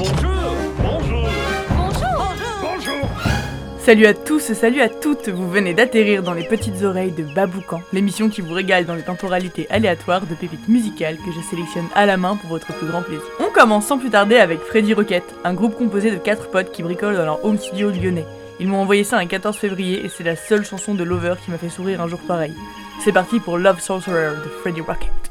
Bonjour Bonjour Bonjour Bonjour Salut à tous, salut à toutes, vous venez d'atterrir dans les petites oreilles de Baboucan, l'émission qui vous régale dans les temporalités aléatoires de pépites musicales que je sélectionne à la main pour votre plus grand plaisir. On commence sans plus tarder avec Freddy Rocket, un groupe composé de 4 potes qui bricolent dans leur home studio lyonnais. Ils m'ont envoyé ça un 14 février et c'est la seule chanson de Lover qui m'a fait sourire un jour pareil. C'est parti pour Love Sorcerer de Freddy Rocket.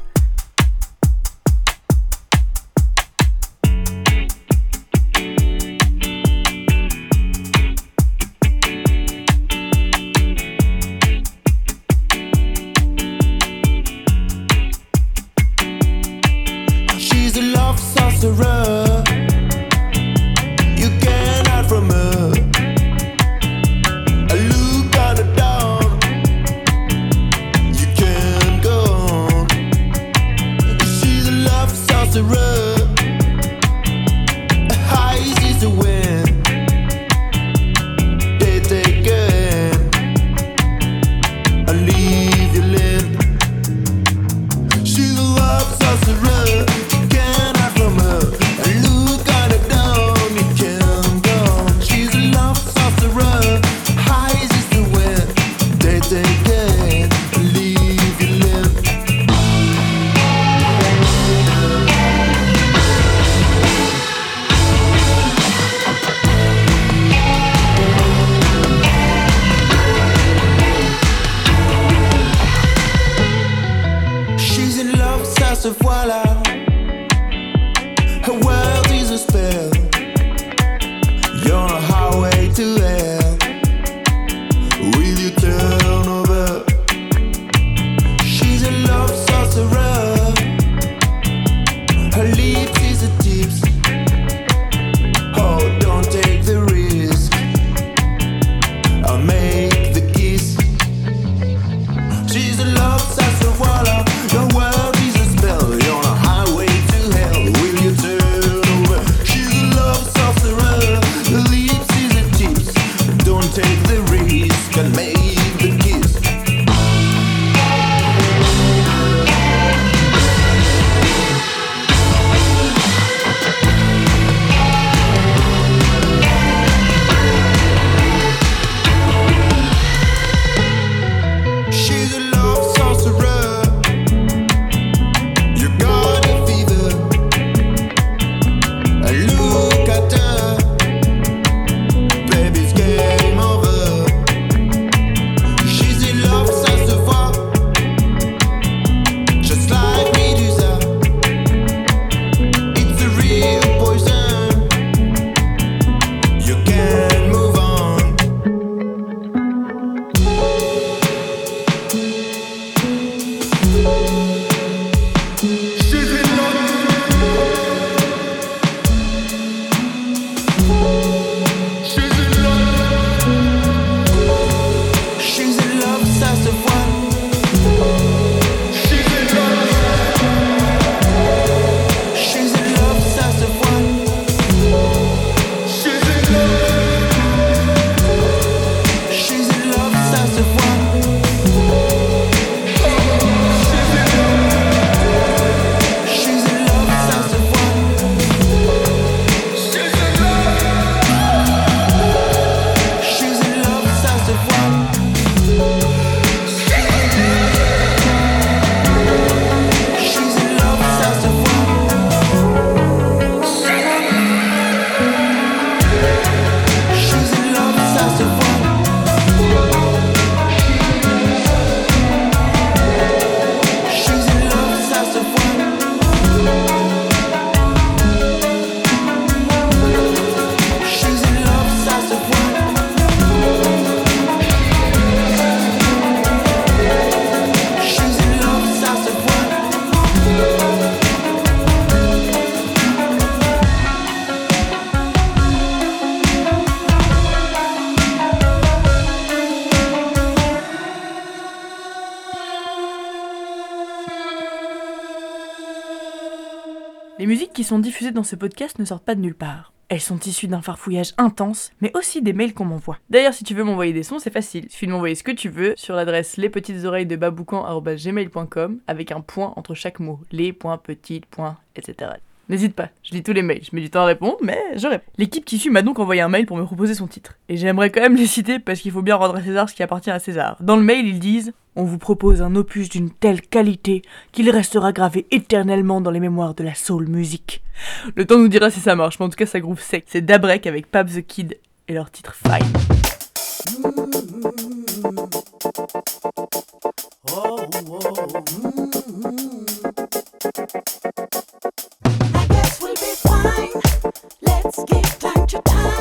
Dans ce podcast ne sortent pas de nulle part. Elles sont issues d'un farfouillage intense, mais aussi des mails qu'on m'envoie. D'ailleurs, si tu veux m'envoyer des sons, c'est facile. Il suffit de m'envoyer ce que tu veux sur l'adresse lespetitesoreilles de baboucan avec un point entre chaque mot. Les, points, petites, points, etc. N'hésite pas, je lis tous les mails, je mets du temps à répondre, mais je réponds. L'équipe qui suit m'a donc envoyé un mail pour me proposer son titre. Et j'aimerais quand même les citer parce qu'il faut bien rendre à César ce qui appartient à César. Dans le mail, ils disent On vous propose un opus d'une telle qualité qu'il restera gravé éternellement dans les mémoires de la soul music. Le temps nous dira si ça marche, mais en tout cas ça groove sec. C'est Dabrek avec Pab the Kid et leur titre Fine. I guess we'll be fine. Let's give time to time.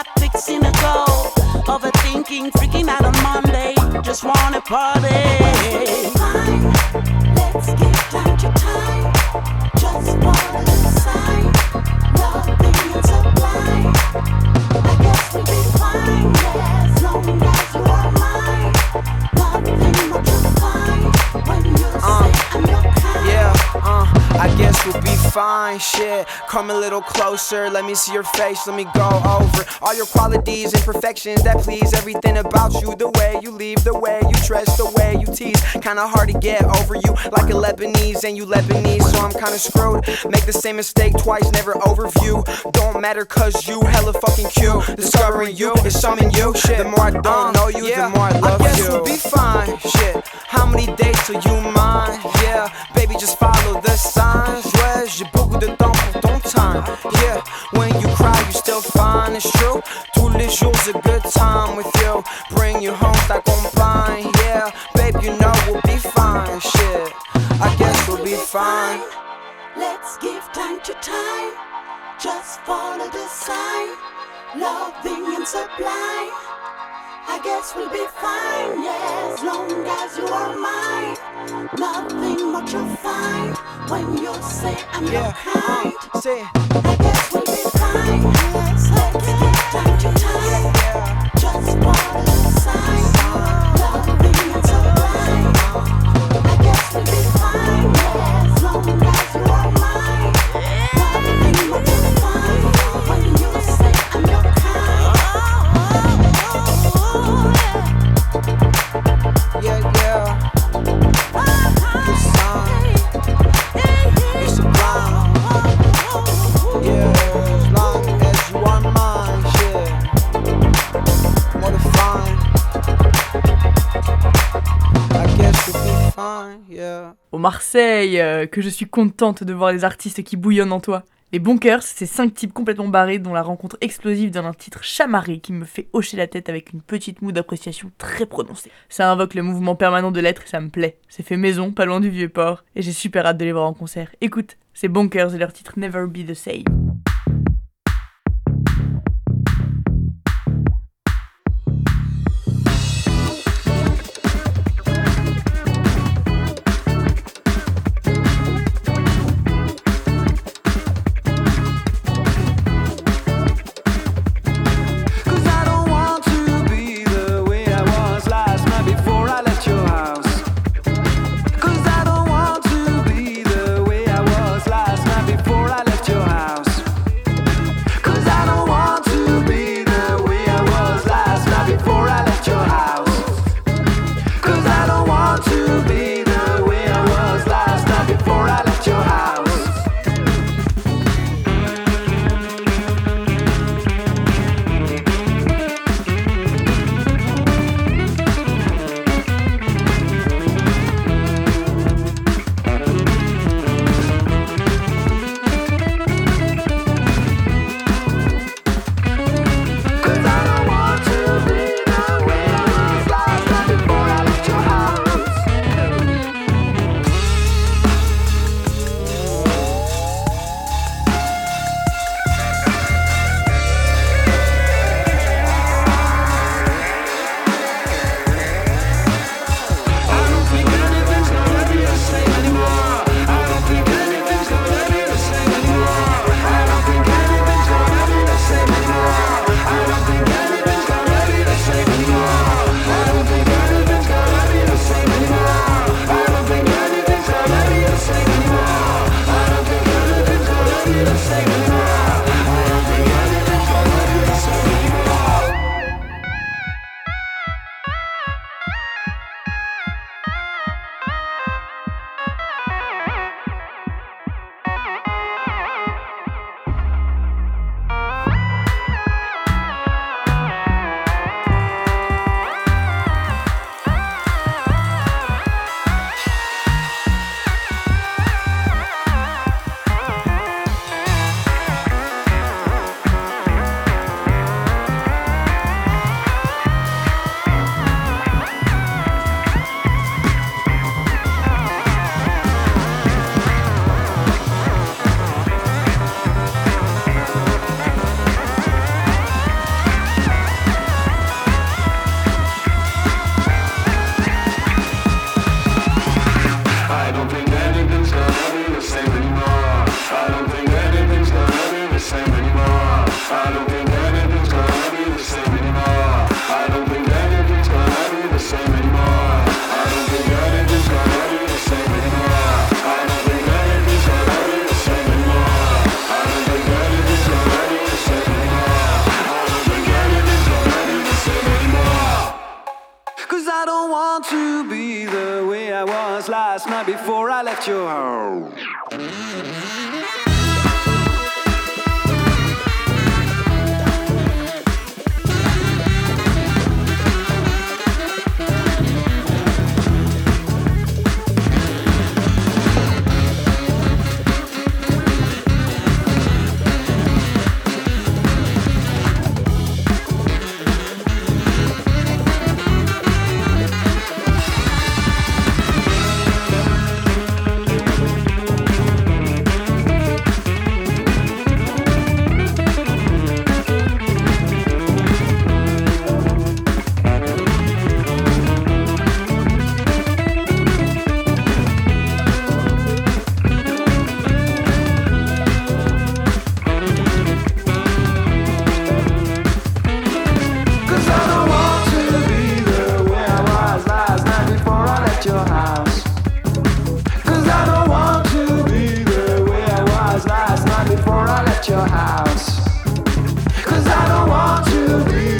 All about fixing a goal. Overthinking, freaking out on Monday. Just wanna party. Fine. Shit, come a little closer. Let me see your face. Let me go over all your qualities and perfections that please everything about you. The way you leave, the way you dress, the way you tease. Kinda hard to get over you, like a Lebanese and you Lebanese, so I'm kinda screwed. Make the same mistake twice, never overview. Don't matter cause you hella fucking cute. Discovering you is something you. Shit, the more I don't uh, know you, the more I love I guess you. we'll be fine. Shit, how many days till you mine? Yeah, baby, just follow the signs. Time. Yeah, when you cry, you still fine. It's true. Tous les jours, a good time with you. Bring you home, ta compagne. Yeah, babe, you know we'll be fine. Shit, I guess we'll be fine. Let's give time to time. Just follow the sign. Loving and sublime. I guess we'll be fine, yeah, as long as you are mine. Nothing much to find when you say I'm your kind. say. I guess we'll be fine, Euh, que je suis contente de voir les artistes qui bouillonnent en toi. Les Bonkers, c'est cinq types complètement barrés dont la rencontre explosive donne un titre chamarré qui me fait hocher la tête avec une petite moue d'appréciation très prononcée. Ça invoque le mouvement permanent de l'être et ça me plaît. C'est fait maison, pas loin du vieux port, et j'ai super hâte de les voir en concert. Écoute, c'est Bonkers et leur titre Never Be the Same. your house. Cause I don't want to be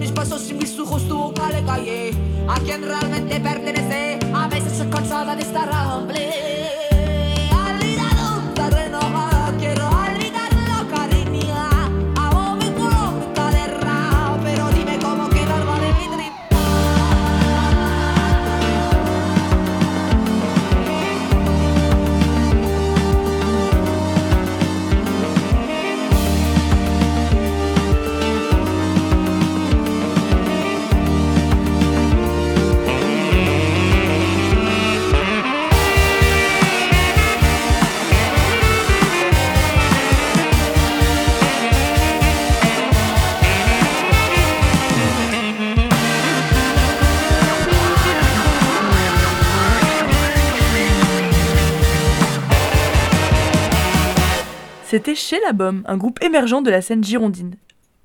mis pasos y mis ojos tú calle a quien realmente pertenece. A veces se cansaba de estar hambre. C'était chez La Bombe, un groupe émergent de la scène girondine.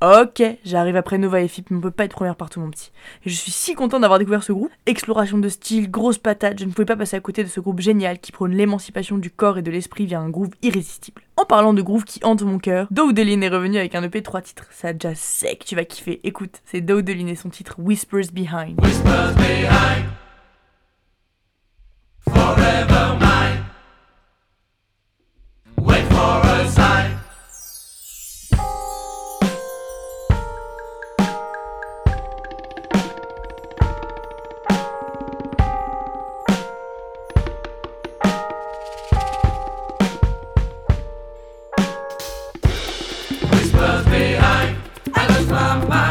Ok, j'arrive après Nova et Fip, mais on peut pas être première partout mon petit. Et je suis si content d'avoir découvert ce groupe. Exploration de style, grosse patate, je ne pouvais pas passer à côté de ce groupe génial qui prône l'émancipation du corps et de l'esprit via un groove irrésistible. En parlant de groove qui hante mon cœur, Dowdeline est revenu avec un EP 3 titres. Ça déjà sec, tu vas kiffer. Écoute, c'est Dowdeline et son titre Whispers Behind. 妈。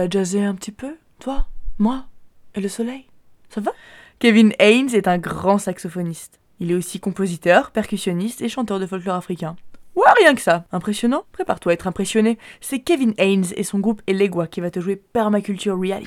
Rester à un petit peu Toi, moi et le soleil? Ça va? Kevin Haynes est un grand saxophoniste. Il est aussi compositeur, percussionniste et chanteur de folklore africain. Ouais, rien que ça. Impressionnant? Prépare-toi à être impressionné. C'est Kevin Haynes et son groupe Elegua qui va te jouer Permaculture Reality.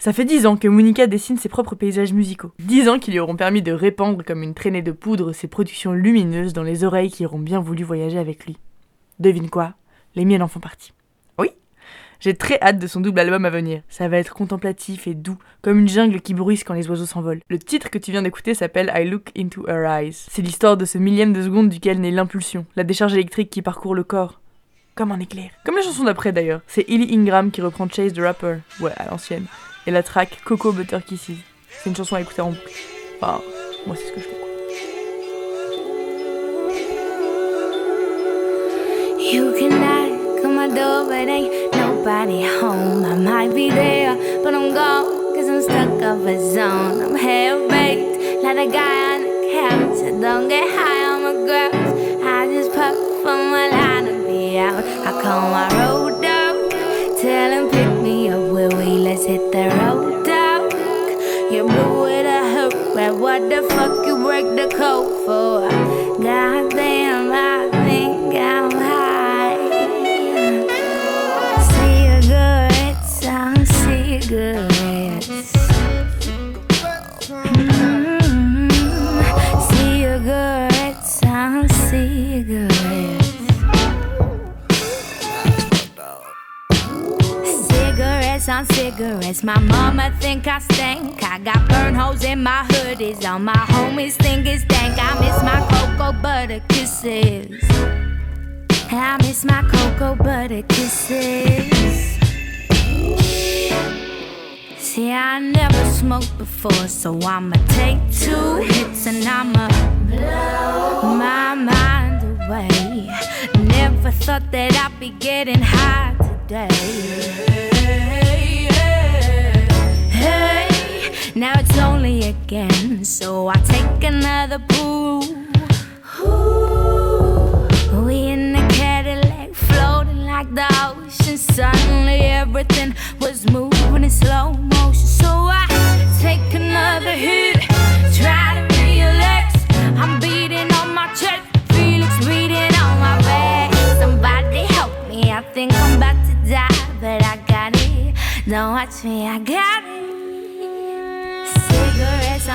Ça fait 10 ans que Monica dessine ses propres paysages musicaux. 10 ans qui lui auront permis de répandre comme une traînée de poudre ses productions lumineuses dans les oreilles qui auront bien voulu voyager avec lui. Devine quoi? Les miennes en font partie. Oui? J'ai très hâte de son double album à venir. Ça va être contemplatif et doux, comme une jungle qui bruisse quand les oiseaux s'envolent. Le titre que tu viens d'écouter s'appelle I Look Into Her Eyes. C'est l'histoire de ce millième de seconde duquel naît l'impulsion, la décharge électrique qui parcourt le corps. Comme un éclair. Comme la chanson d'après d'ailleurs. C'est Illy Ingram qui reprend Chase the Rapper. Ouais, à l'ancienne. Et la track Coco Butter Kisses. C'est une chanson à écouter en boucle. Enfin, moi c'est ce que je fais. quoi. You can knock on my door, but ain't nobody home. I might be there, but I'm gone, cause I'm stuck off a zone. I'm half baked, like a guy on the couch. I don't get high on my grouse. I just puff from my line and be out. I call my road the road dog. You blew it a hook, but what the fuck you break the code for? Cigarettes. My mama think I stink. I got burn holes in my hoodies. All my homies think it's dank. I miss my cocoa butter kisses. I miss my cocoa butter kisses. See, I never smoked before, so I'ma take two hits and I'ma blow my mind away. Never thought that I'd be getting high today. Now it's only again, so I take another pull. We in the Cadillac, floating like the ocean. Suddenly everything was moving in slow motion. So I take another hit, try to relax. I'm beating on my chest, Felix beating on my back. Somebody help me, I think I'm about to die, but I got it. Don't watch me, I got it.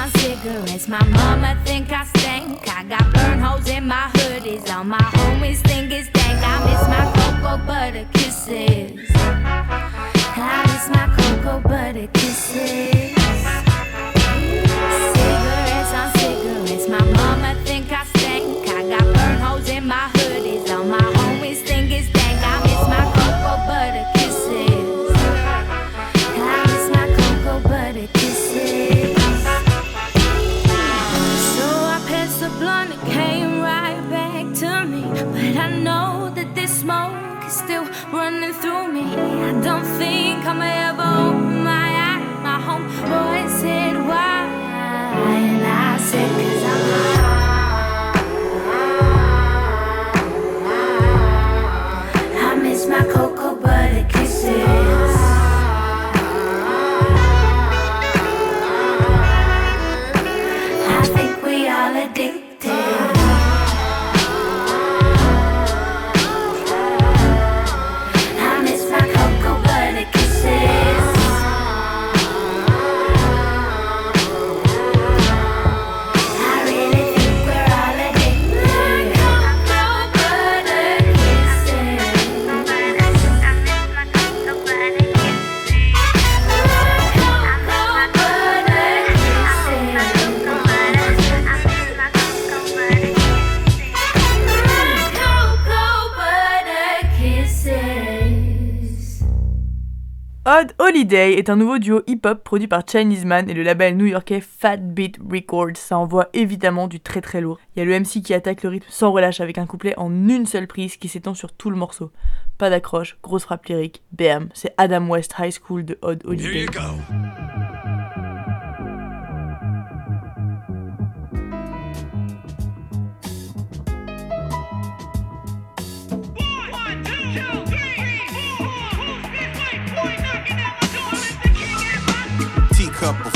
On cigarettes. My mama think I stink. I got burn holes in my hoodies. All my homies think it's dank. I miss my cocoa butter kisses. I miss my cocoa butter kisses. Cigarettes on cigarettes. My mama Odd Holiday est un nouveau duo hip-hop produit par Chinese Man et le label new-yorkais Fat Beat Records. Ça envoie évidemment du très très lourd. Il y a le MC qui attaque le rythme sans relâche avec un couplet en une seule prise qui s'étend sur tout le morceau. Pas d'accroche, grosse frappe lyrique, bam, c'est Adam West High School de Odd Holiday.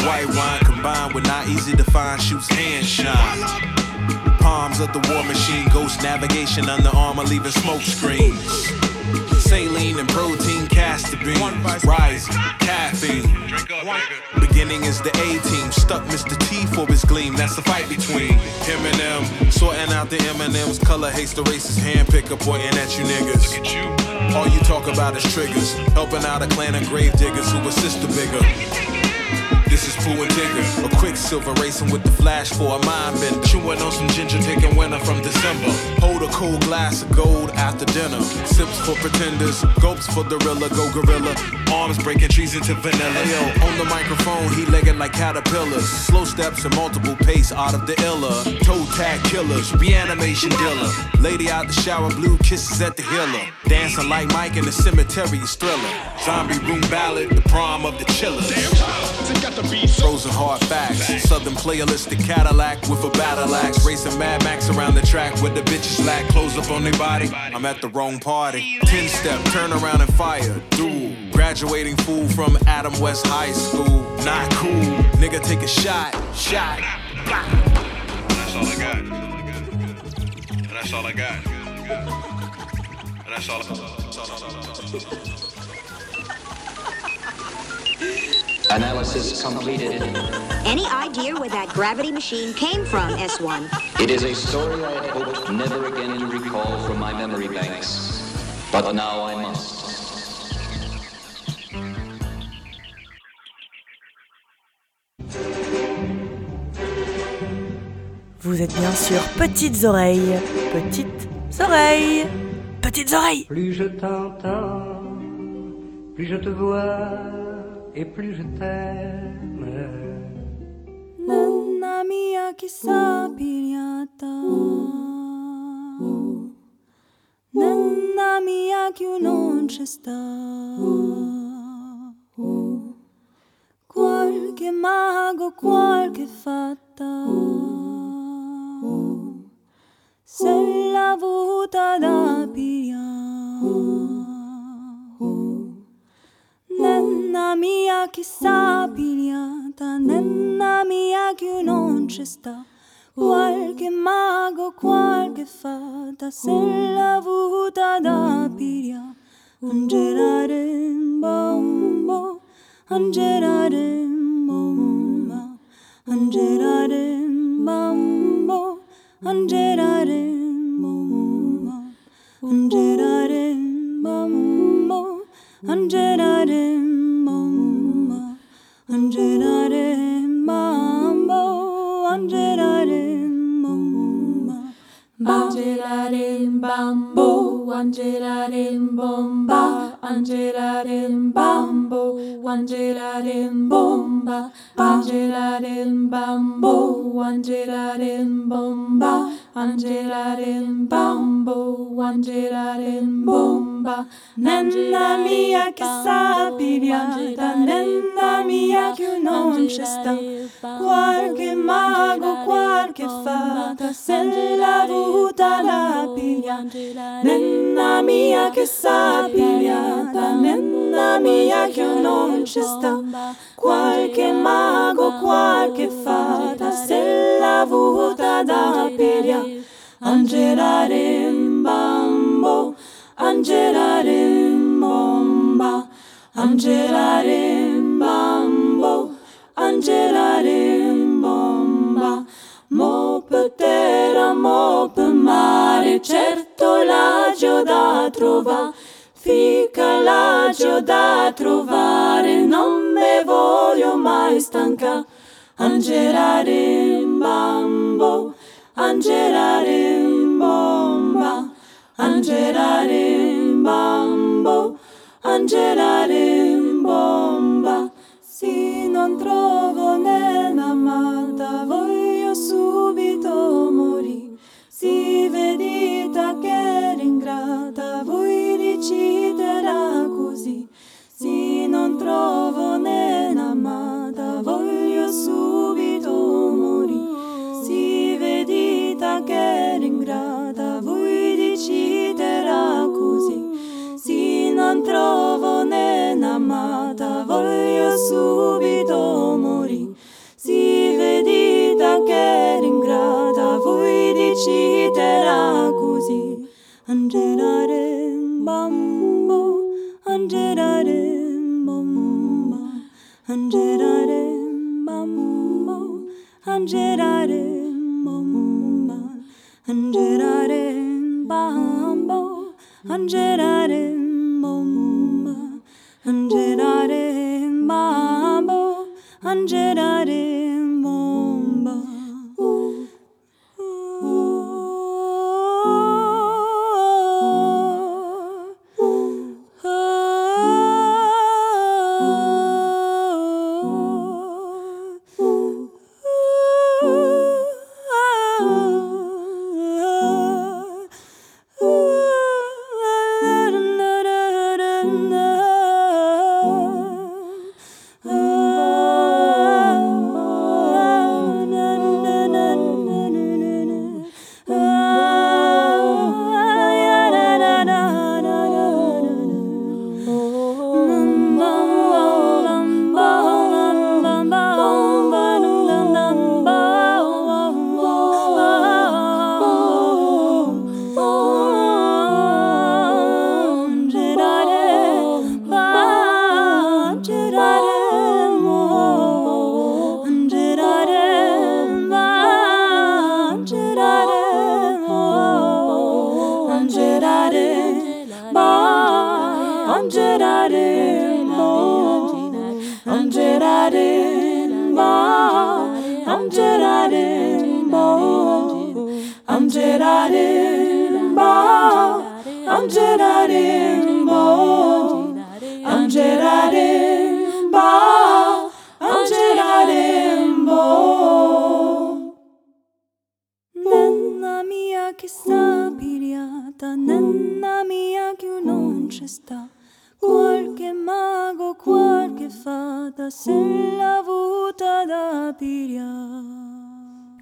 White wine combined with not easy to find shoes hand shine. Palms of the war machine, ghost navigation under armor, leaving smoke screens. Saline and protein castor beans, rising, caffeine. Beginning is the A team, stuck Mr. T for his gleam. That's the fight between him and them. Sorting out the M&M's, color hates the racist hand picker, pointing at you niggas. All you talk about is triggers, helping out a clan of grave diggers who assist the bigger. This is Pooh and Tigger, a quicksilver racing with the flash for a mind bender. Chewing on some ginger, taking winter from December. Hold a cool glass of gold after dinner. Sips for pretenders, gulps for the go gorilla. Arms breaking trees into vanilla. Yo, on the microphone, he legging like caterpillars. Slow steps and multiple pace out of the illa. Toe tag killers, reanimation dealer. Lady out the shower, blue kisses at the healer. Dancing like Mike in the cemetery is thriller. Zombie room ballad, the prom of the chillers. Frozen hard facts. Southern playalistic Cadillac with a battle axe. Racing Mad Max around the track with the bitches lack clothes up on their body. I'm at the wrong party. 10 step, turn around and fire. Duel. Graduating fool from Adam West High School. Not cool. Nigga, take a shot. Shot. That's all I got. That's all I got. And that's all. Analysis completed. Any idea where that gravity machine came from, S1? It is a story I had hoped never again to recall from my memory banks. But now I must. Vous êtes bien sûr Petites Oreilles. Petites Oreilles. Petites Oreilles. Plus je t'entends, plus je te vois et plus je. Nana mia chissà pigliata Nana mia che non c'è sta? Qualche mago, qualche fatta. Se l'ha avuta da pigliare Nenna mia chissà pigliata, nenna mia che non c'è sta. Qualche mago, qualche fata, se l'ha avuta da pigliare. Angelare bombo, angelare bomba, angelare bombo, angelare bomba, angelare 언제나 Angelarim bambo, angelarim bomba, angelarim bambo, angelarim bomba, angelarim bambo, angelarim bomba. Angela Bambo, Angela Bomba, Nella mia che sapigliata, nella mia che non c'è sta, qualche mago, qualche fata, se l'ha avuta la piglia, nella mia che sapigliata, nella mia che non c'è sta, qualche mago, qualche fata, se l'ha avuta da piglia, Angela Bambo, Angela Bomba, Angela Bambo, Angela Bomba, mo per terra, mo per mare, certo l'agio da trovare, fica l'agio da trovare, non me voglio mai stanca, Angela Bambo, Angela Bomba, Angela Bambo, Angela Bomba. Se non trovo un'amata, voglio subito morire. Si vedita che ringrata, voi decidera così. Se non trovo Non trovo né n'amata, voglio subito morì. Si vedita che ringrata, voi dicitela così. Angelare bambo, angelare bomba, angelare bambo, angelare bomba, angelare bambo, angelare Angerare mambo, angerare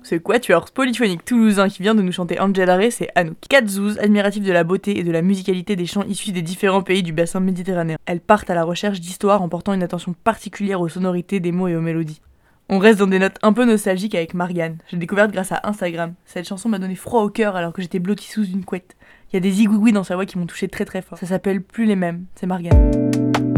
Ce quatuor polyphonique toulousain qui vient de nous chanter Angela Ray, c'est Anouk. Katzouz, admirative de la beauté et de la musicalité des chants issus des différents pays du bassin méditerranéen. Elles partent à la recherche d'histoires en portant une attention particulière aux sonorités des mots et aux mélodies. On reste dans des notes un peu nostalgiques avec Marianne. J'ai découvert grâce à Instagram. Cette chanson m'a donné froid au cœur alors que j'étais blottie sous une couette. Il y a des zigouigouis dans sa voix qui m'ont touché très très fort. Ça s'appelle Plus les mêmes. C'est Marianne.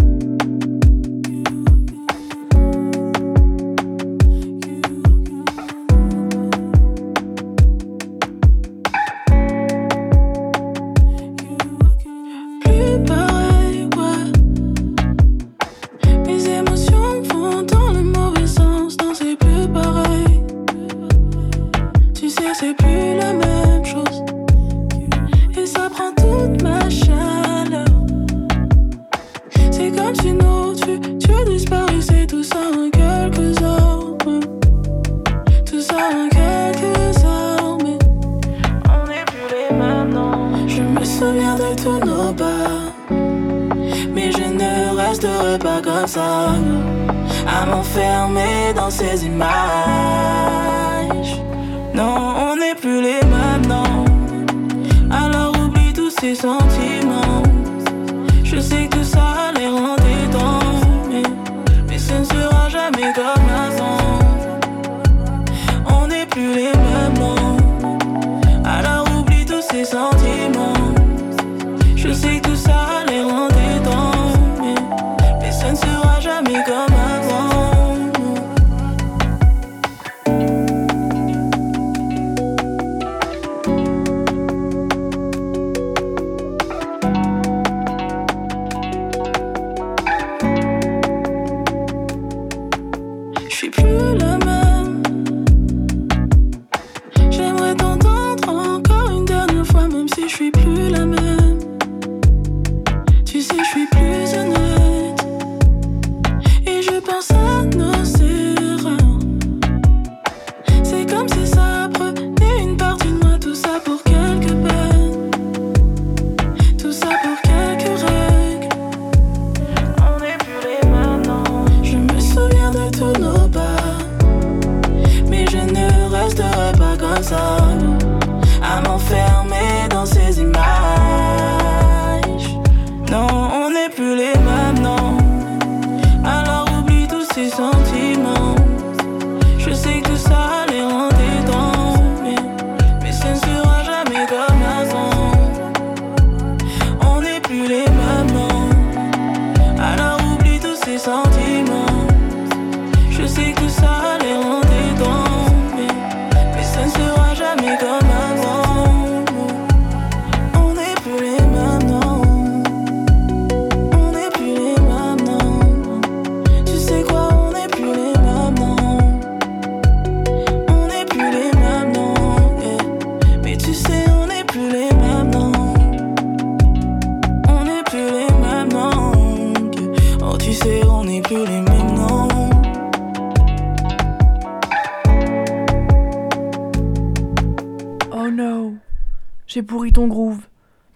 Suis plus même.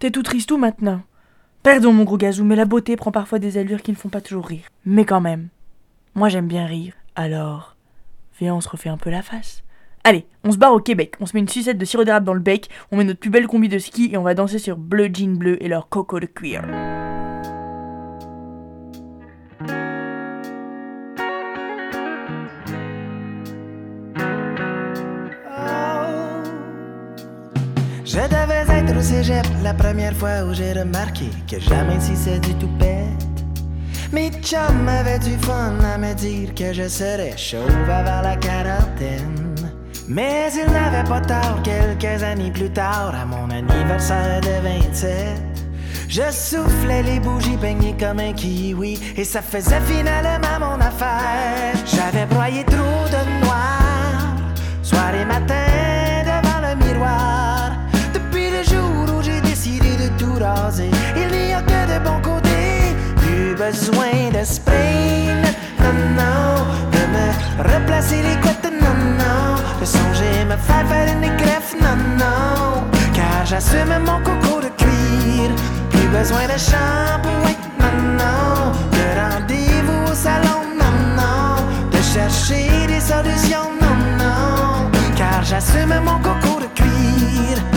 T'es tout tristou maintenant? Pardon mon gros gazou, mais la beauté prend parfois des allures qui ne font pas toujours rire. Mais quand même, moi j'aime bien rire. Alors, viens on se refait un peu la face. Allez, on se barre au Québec, on se met une sucette de sirop d'érable dans le bec, on met notre plus belle combi de ski et on va danser sur Bleu Jean Bleu et leur coco de cuir. La première fois où j'ai remarqué que jamais si c'est du tout bête. Mes chums avaient du fun à me dire que je serais chauve avant la quarantaine. Mais ils n'avaient pas tort quelques années plus tard, à mon anniversaire de 27. Je soufflais les bougies peignées comme un kiwi et ça faisait finalement mon affaire. J'avais broyé trop de noir, soir et matin devant le miroir. Plus besoin de spray, non, non, de me replacer les couettes, non, non, de songer me faire faire une greffe, non, non, car j'assume mon coco de cuir. Plus besoin de shampoing, non, non, de rendez-vous au salon, non, non, de chercher des solutions, non, non, car j'assume mon coco de cuir.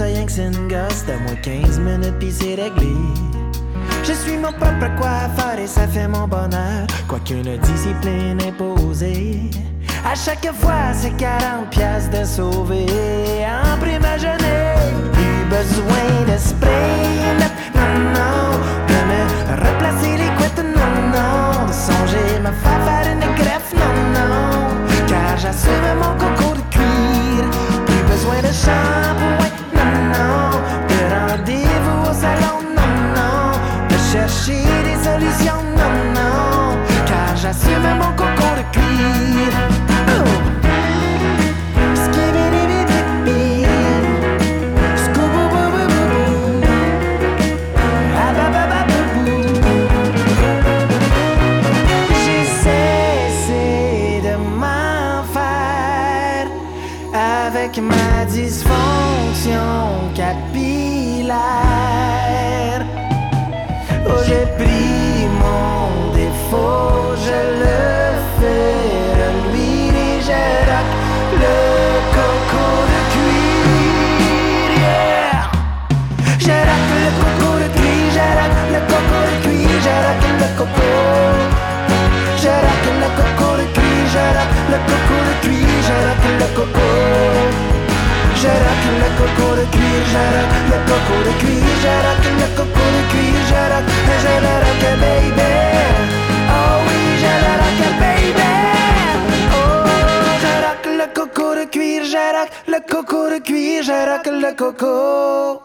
Ça rien que c'est une gosse moins 15 minutes pis c'est réglé. Je suis mon propre coiffeur et ça fait mon bonheur, quoiqu'une discipline imposée. À chaque fois, c'est 40 pièces de sauver en prime à jeûner. Plus besoin de spray, non, non, de me replacer les couettes, non, non, de songer me faire faire une greffe, non, non, car j'assume mon coco ça c'est même encore le coco de cuir, j'arrête le coco. J'arrête le coco de cuir, j'arrête le coco de cuir, j'arrête le coco de cuir, j'arrête, j'arrête que baby. Oh oui, j'arrête que baby. Oh, j'arrête le coco de cuir, j'arrête le coco de cuir, j'arrête le coco.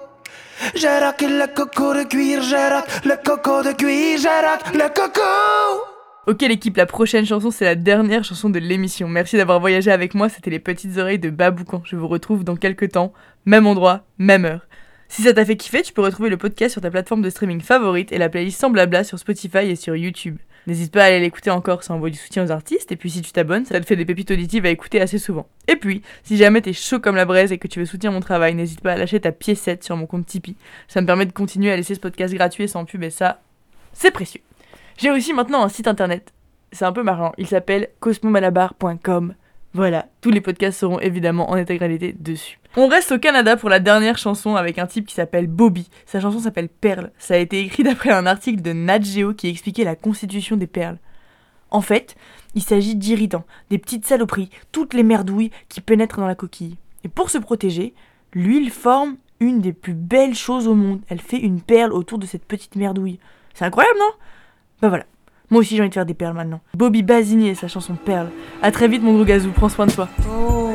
J'arrête le coco de cuir, j'arrête le coco de cuir, j'arrête le coco. Ok l'équipe, la prochaine chanson c'est la dernière chanson de l'émission. Merci d'avoir voyagé avec moi, c'était les petites oreilles de Baboucan. Je vous retrouve dans quelques temps, même endroit, même heure. Si ça t'a fait kiffer, tu peux retrouver le podcast sur ta plateforme de streaming favorite et la playlist sans sur Spotify et sur YouTube. N'hésite pas à aller l'écouter encore, ça envoie du soutien aux artistes, et puis si tu t'abonnes, ça te fait des pépites auditives à écouter assez souvent. Et puis, si jamais t'es chaud comme la braise et que tu veux soutenir mon travail, n'hésite pas à lâcher ta piécette sur mon compte Tipeee. Ça me permet de continuer à laisser ce podcast gratuit sans pub, et ça, c'est précieux. J'ai aussi maintenant un site internet. C'est un peu marrant, il s'appelle cosmomalabar.com. Voilà, tous les podcasts seront évidemment en intégralité dessus. On reste au Canada pour la dernière chanson avec un type qui s'appelle Bobby. Sa chanson s'appelle Perle. Ça a été écrit d'après un article de Nat Geo qui expliquait la constitution des perles. En fait, il s'agit d'irritants, des petites saloperies, toutes les merdouilles qui pénètrent dans la coquille. Et pour se protéger, l'huile forme une des plus belles choses au monde. Elle fait une perle autour de cette petite merdouille. C'est incroyable, non? Bah voilà. Moi aussi j'ai envie de faire des perles maintenant. Bobby Basini et sa chanson Perle. À très vite mon gros gazou, prends soin de toi. Let